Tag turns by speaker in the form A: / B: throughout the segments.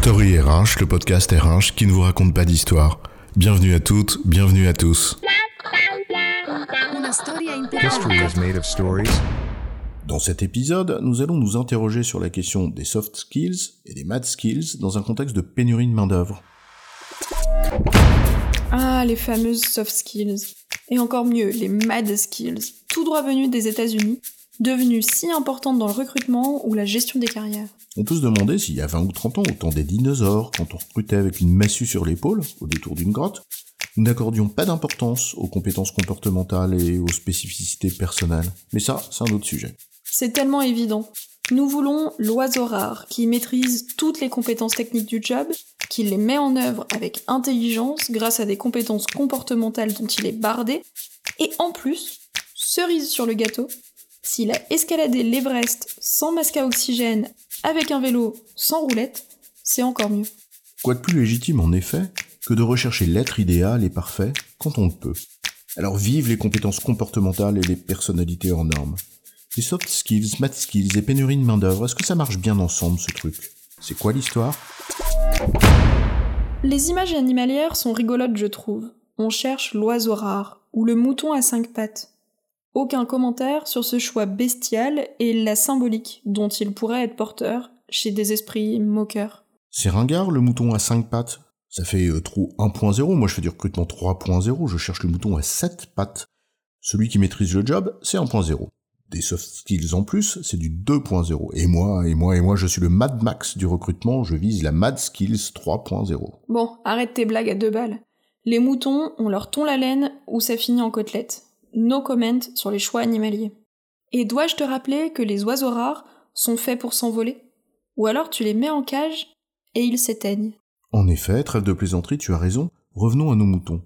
A: Story RH, le podcast RH qui ne vous raconte pas d'histoire. Bienvenue à toutes, bienvenue à tous.
B: History is made of stories.
A: Dans cet épisode, nous allons nous interroger sur la question des soft skills et des mad skills dans un contexte de pénurie de main-d'œuvre.
C: Ah, les fameuses soft skills. Et encore mieux, les mad skills, tout droit venus des États-Unis, devenues si importantes dans le recrutement ou la gestion des carrières.
A: On peut se demander s'il y a 20 ou 30 ans, au temps des dinosaures, quand on recrutait avec une massue sur l'épaule, au détour d'une grotte, nous n'accordions pas d'importance aux compétences comportementales et aux spécificités personnelles. Mais ça, c'est un autre sujet.
C: C'est tellement évident. Nous voulons l'oiseau rare qui maîtrise toutes les compétences techniques du job, qui les met en œuvre avec intelligence grâce à des compétences comportementales dont il est bardé, et en plus, cerise sur le gâteau, s'il a escaladé l'Everest sans masque à oxygène, avec un vélo sans roulette, c'est encore mieux.
A: Quoi de plus légitime en effet que de rechercher l'être idéal et parfait quand on le peut? Alors vive les compétences comportementales et les personnalités hors normes. Les soft skills, math skills et pénurie de main d'œuvre, est-ce que ça marche bien ensemble ce truc? C'est quoi l'histoire?
C: Les images animalières sont rigolotes, je trouve. On cherche l'oiseau rare ou le mouton à cinq pattes. Aucun commentaire sur ce choix bestial et la symbolique dont il pourrait être porteur chez des esprits moqueurs.
A: C'est ringard le mouton à 5 pattes Ça fait euh, trou 1.0, moi je fais du recrutement 3.0, je cherche le mouton à 7 pattes. Celui qui maîtrise le job, c'est 1.0. Des soft skills en plus, c'est du 2.0. Et moi, et moi, et moi, je suis le Mad Max du recrutement, je vise la Mad Skills 3.0.
C: Bon, arrête tes blagues à deux balles. Les moutons, on leur tond la laine ou ça finit en côtelette. No comment sur les choix animaliers. Et dois-je te rappeler que les oiseaux rares sont faits pour s'envoler? Ou alors tu les mets en cage et ils s'éteignent.
A: En effet, trêve de plaisanterie, tu as raison, revenons à nos moutons.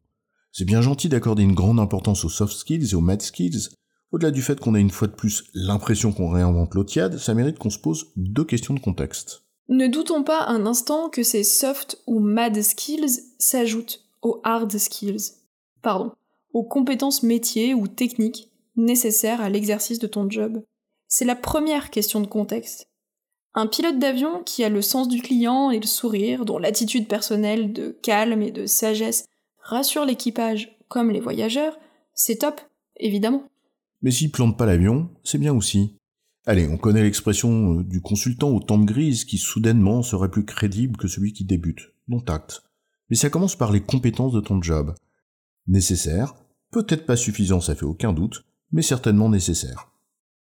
A: C'est bien gentil d'accorder une grande importance aux soft skills et aux mad skills. Au-delà du fait qu'on a une fois de plus l'impression qu'on réinvente l'otiade, ça mérite qu'on se pose deux questions de contexte.
C: Ne doutons pas un instant que ces soft ou mad skills s'ajoutent aux hard skills. Pardon, aux compétences métiers ou techniques nécessaires à l'exercice de ton job. C'est la première question de contexte. Un pilote d'avion qui a le sens du client et le sourire, dont l'attitude personnelle de calme et de sagesse rassure l'équipage comme les voyageurs, c'est top, évidemment.
A: Mais s'il plante pas l'avion, c'est bien aussi. Allez, on connaît l'expression euh, du consultant aux tempes grises qui soudainement serait plus crédible que celui qui débute. Bon tact. Mais ça commence par les compétences de ton job. Nécessaire, peut-être pas suffisant, ça fait aucun doute, mais certainement nécessaire.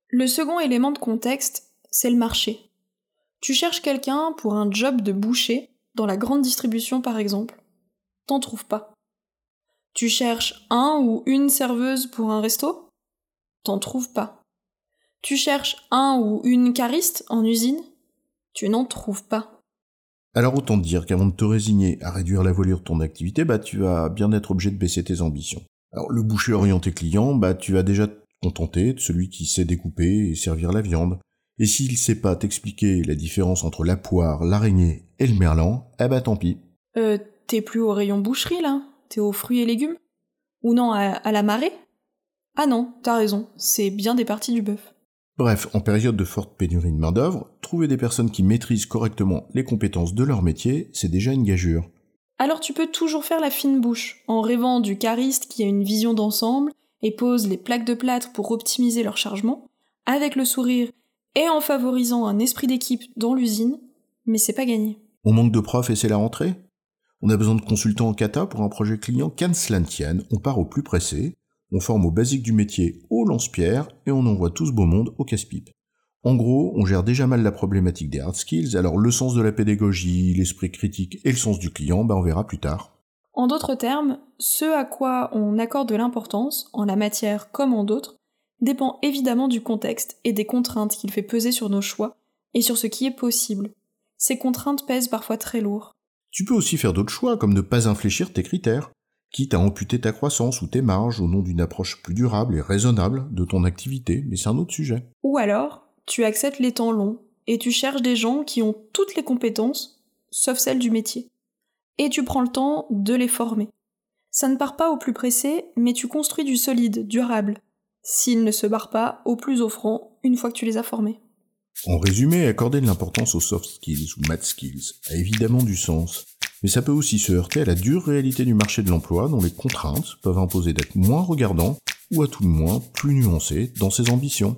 C: Le second élément de contexte, c'est le marché. Tu cherches quelqu'un pour un job de boucher, dans la grande distribution par exemple. T'en trouves pas. Tu cherches un ou une serveuse pour un resto? T'en trouves pas. Tu cherches un ou une cariste en usine? Tu n'en trouves pas.
A: Alors autant te dire qu'avant de te résigner à réduire la voilure de ton activité, bah tu vas bien être obligé de baisser tes ambitions. Alors le boucher orienté client, bah tu vas déjà te contenter de celui qui sait découper et servir la viande. Et s'il sait pas t'expliquer la différence entre la poire, l'araignée et le merlan, eh bah tant pis.
C: Euh, t'es plus au rayon boucherie là T'es aux fruits et légumes Ou non, à, à la marée Ah non, t'as raison, c'est bien des parties du bœuf.
A: Bref, en période de forte pénurie de main-d'œuvre, trouver des personnes qui maîtrisent correctement les compétences de leur métier, c'est déjà une gageure.
C: Alors tu peux toujours faire la fine bouche, en rêvant du cariste qui a une vision d'ensemble et pose les plaques de plâtre pour optimiser leur chargement, avec le sourire et en favorisant un esprit d'équipe dans l'usine, mais c'est pas gagné.
A: On manque de profs et c'est la rentrée? On a besoin de consultants en kata pour un projet client qu'à cela ne tienne, on part au plus pressé, on forme aux basiques du métier au lance-pierre et on envoie tout ce beau monde au casse-pipe. En gros, on gère déjà mal la problématique des hard skills, alors le sens de la pédagogie, l'esprit critique et le sens du client, bah on verra plus tard.
C: En d'autres termes, ce à quoi on accorde de l'importance, en la matière comme en d'autres, dépend évidemment du contexte et des contraintes qu'il fait peser sur nos choix et sur ce qui est possible. Ces contraintes pèsent parfois très lourd.
A: Tu peux aussi faire d'autres choix, comme ne pas infléchir tes critères, quitte à amputer ta croissance ou tes marges au nom d'une approche plus durable et raisonnable de ton activité, mais c'est un autre sujet.
C: Ou alors, tu acceptes les temps longs et tu cherches des gens qui ont toutes les compétences, sauf celles du métier. Et tu prends le temps de les former. Ça ne part pas au plus pressé, mais tu construis du solide, durable, s'ils ne se barrent pas au plus offrant une fois que tu les as formés.
A: En résumé, accorder de l'importance aux soft skills ou math skills a évidemment du sens, mais ça peut aussi se heurter à la dure réalité du marché de l'emploi dont les contraintes peuvent imposer d'être moins regardant ou à tout le moins plus nuancé dans ses ambitions.